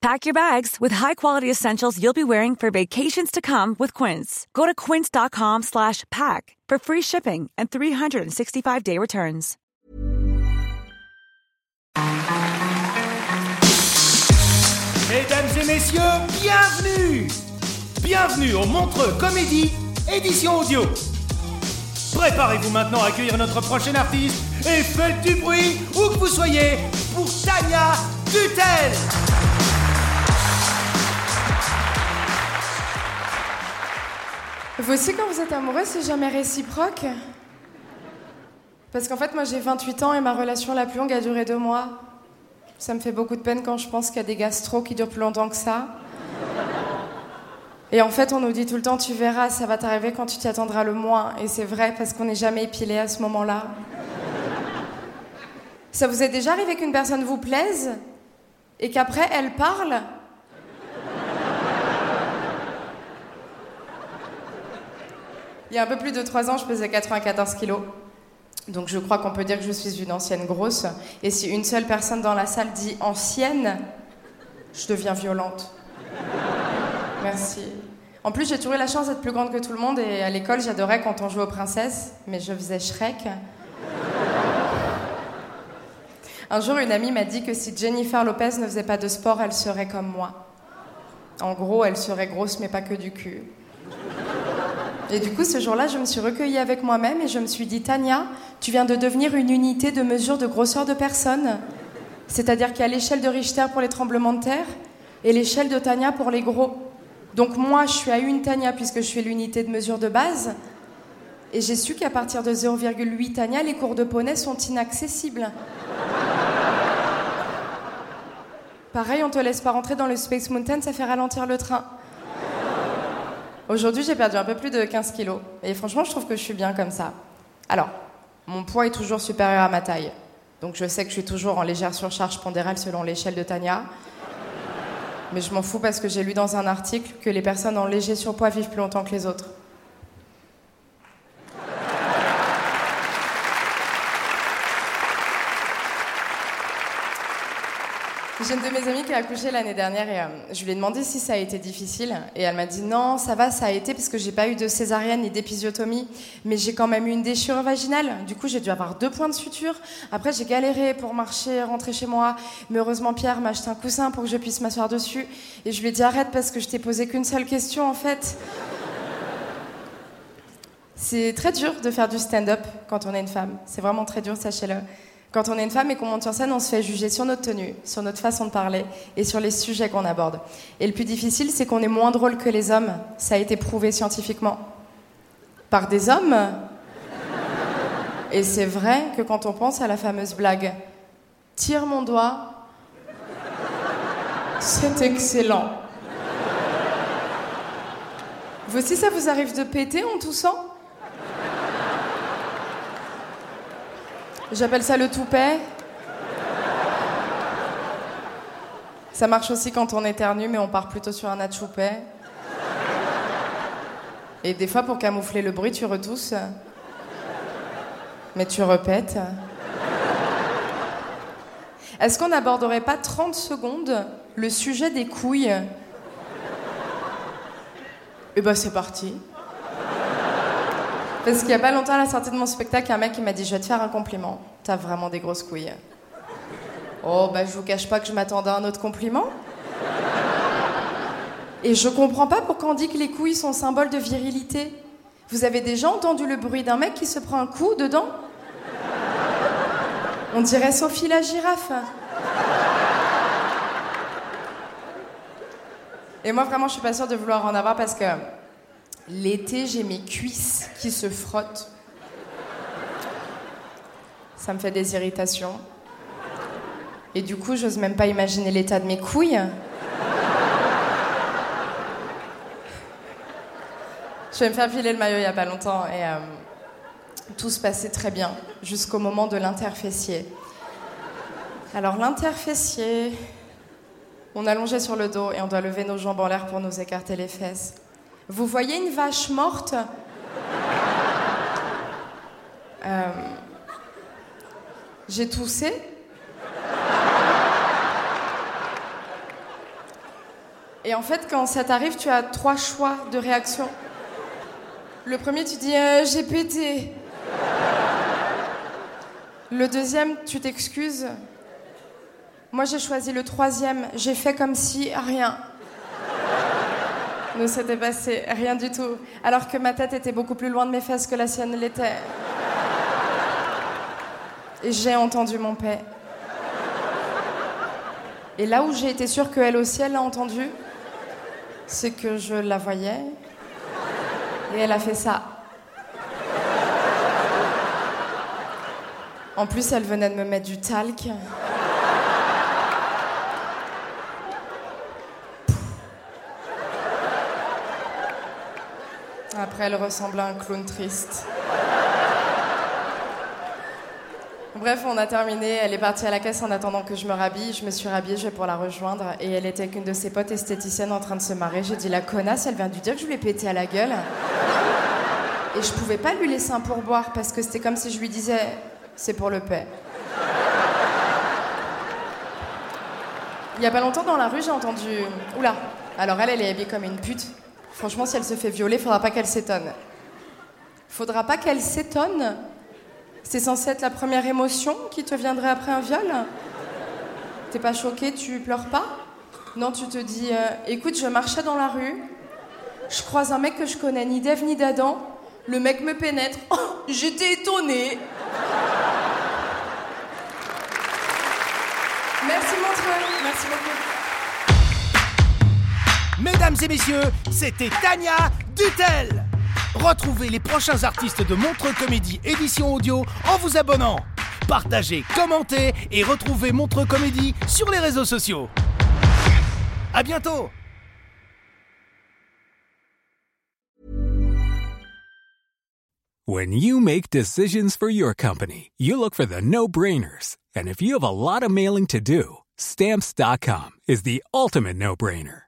Pack your bags with high-quality essentials you'll be wearing for vacations to come with Quince. Go to quince.com slash pack for free shipping and 365-day returns. Mesdames et messieurs, bienvenue Bienvenue au Montreux Comédie, édition audio. Préparez-vous maintenant à accueillir notre prochain artiste et faites du bruit où que vous soyez pour Tania Dutel Vous aussi, quand vous êtes amoureux, c'est jamais réciproque Parce qu'en fait, moi j'ai 28 ans et ma relation la plus longue a duré deux mois. Ça me fait beaucoup de peine quand je pense qu'il y a des gastro qui durent plus longtemps que ça. Et en fait, on nous dit tout le temps, tu verras, ça va t'arriver quand tu t'y attendras le moins. Et c'est vrai, parce qu'on n'est jamais épilé à ce moment-là. Ça vous est déjà arrivé qu'une personne vous plaise et qu'après elle parle Il y a un peu plus de trois ans, je pesais 94 kilos. Donc je crois qu'on peut dire que je suis une ancienne grosse. Et si une seule personne dans la salle dit ancienne, je deviens violente. Merci. En plus, j'ai toujours eu la chance d'être plus grande que tout le monde et à l'école, j'adorais quand on jouait aux princesses, mais je faisais Shrek. Un jour, une amie m'a dit que si Jennifer Lopez ne faisait pas de sport, elle serait comme moi. En gros, elle serait grosse, mais pas que du cul. Et du coup, ce jour-là, je me suis recueillie avec moi-même et je me suis dit, Tania, tu viens de devenir une unité de mesure de grosseur de personne. C'est-à-dire qu'il y a l'échelle de Richter pour les tremblements de terre et l'échelle de Tania pour les gros. Donc moi, je suis à une Tania puisque je suis l'unité de mesure de base. Et j'ai su qu'à partir de 0,8 Tania, les cours de poney sont inaccessibles. Pareil, on te laisse pas rentrer dans le Space Mountain, ça fait ralentir le train. Aujourd'hui, j'ai perdu un peu plus de 15 kilos. Et franchement, je trouve que je suis bien comme ça. Alors, mon poids est toujours supérieur à ma taille. Donc je sais que je suis toujours en légère surcharge pondérale selon l'échelle de Tania. Mais je m'en fous parce que j'ai lu dans un article que les personnes en léger surpoids vivent plus longtemps que les autres. J'ai une de mes amies qui a accouché l'année dernière et euh, je lui ai demandé si ça a été difficile. Et elle m'a dit non, ça va, ça a été parce que j'ai pas eu de césarienne ni d'épisiotomie, mais j'ai quand même eu une déchirure vaginale. Du coup, j'ai dû avoir deux points de suture. Après, j'ai galéré pour marcher, rentrer chez moi. Mais heureusement, Pierre m'a acheté un coussin pour que je puisse m'asseoir dessus. Et je lui ai dit arrête parce que je t'ai posé qu'une seule question en fait. C'est très dur de faire du stand-up quand on est une femme. C'est vraiment très dur, sachez-le. Quand on est une femme et qu'on monte sur scène, on se fait juger sur notre tenue, sur notre façon de parler et sur les sujets qu'on aborde. Et le plus difficile, c'est qu'on est moins drôle que les hommes. Ça a été prouvé scientifiquement. Par des hommes. Et c'est vrai que quand on pense à la fameuse blague Tire mon doigt, c'est excellent. Vous aussi, ça vous arrive de péter en toussant J'appelle ça le toupet. Ça marche aussi quand on éternue, mais on part plutôt sur un atchoupet. Et des fois, pour camoufler le bruit, tu retousses. Mais tu répètes. Est-ce qu'on n'aborderait pas 30 secondes le sujet des couilles? Eh ben, c'est parti. Parce qu'il y a pas longtemps, à la sortie de mon spectacle, un mec m'a dit Je vais te faire un compliment. T'as vraiment des grosses couilles. Oh, bah, je vous cache pas que je m'attendais à un autre compliment. Et je comprends pas pourquoi on dit que les couilles sont symbole de virilité. Vous avez déjà entendu le bruit d'un mec qui se prend un coup dedans? On dirait Sophie la girafe. Et moi, vraiment, je suis pas sûre de vouloir en avoir parce que l'été, j'ai mes cuisses qui se frottent. Ça me fait des irritations. Et du coup, j'ose même pas imaginer l'état de mes couilles. Je vais me faire filer le maillot il y a pas longtemps et euh, tout se passait très bien jusqu'au moment de l'interfessier. Alors l'interfessier, on allongeait sur le dos et on doit lever nos jambes en l'air pour nous écarter les fesses. Vous voyez une vache morte? Euh, J'ai toussé. Et en fait, quand ça t'arrive, tu as trois choix de réaction. Le premier, tu dis euh, j'ai pété. Le deuxième, tu t'excuses. Moi, j'ai choisi le troisième. J'ai fait comme si rien ne s'était passé, rien du tout. Alors que ma tête était beaucoup plus loin de mes fesses que la sienne l'était. Et j'ai entendu mon paix. Et là où j'ai été sûre qu'elle aussi, elle l'a entendu, c'est que je la voyais. Et elle a fait ça. En plus, elle venait de me mettre du talc. Elle ressemblait à un clown triste. Bref, on a terminé. Elle est partie à la caisse en attendant que je me rhabille. Je me suis rhabillée, je vais pour la rejoindre. Et elle était avec une de ses potes esthéticiennes en train de se marrer. J'ai dit, la connasse, elle vient de lui dire que je lui ai pété à la gueule. Et je pouvais pas lui laisser un pourboire parce que c'était comme si je lui disais, c'est pour le paix. Il y a pas longtemps dans la rue, j'ai entendu. Oula, alors elle, elle est habillée comme une pute. Franchement, si elle se fait violer, faudra pas qu'elle s'étonne. Faudra pas qu'elle s'étonne? C'est censé être la première émotion qui te viendrait après un viol? T'es pas choqué, tu pleures pas? Non, tu te dis euh, écoute, je marchais dans la rue, je croise un mec que je connais ni d'Ève ni d'Adam, le mec me pénètre, oh, j'étais étonnée. Merci Montreux, merci beaucoup. Mesdames et messieurs, c'était Tania Dutel. Retrouvez les prochains artistes de Montreux Comédie édition audio en vous abonnant. Partagez, commentez et retrouvez Montreux Comédie sur les réseaux sociaux. À bientôt When you make decisions for your company, you look for the no-brainers. And if you have a lot of mailing to do, stamps.com is the ultimate no-brainer.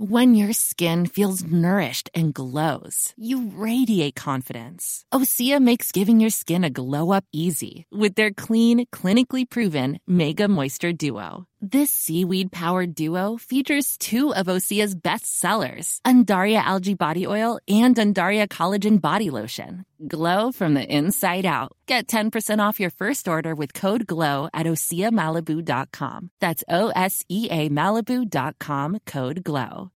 When your skin feels nourished and glows, you radiate confidence. Osea makes giving your skin a glow up easy with their clean, clinically proven Mega Moisture Duo. This seaweed powered duo features two of Osea's best sellers, Undaria Algae Body Oil and Undaria Collagen Body Lotion. Glow from the inside out. Get 10% off your first order with code GLOW at OseaMalibu.com. That's O S E A Malibu.com code GLOW.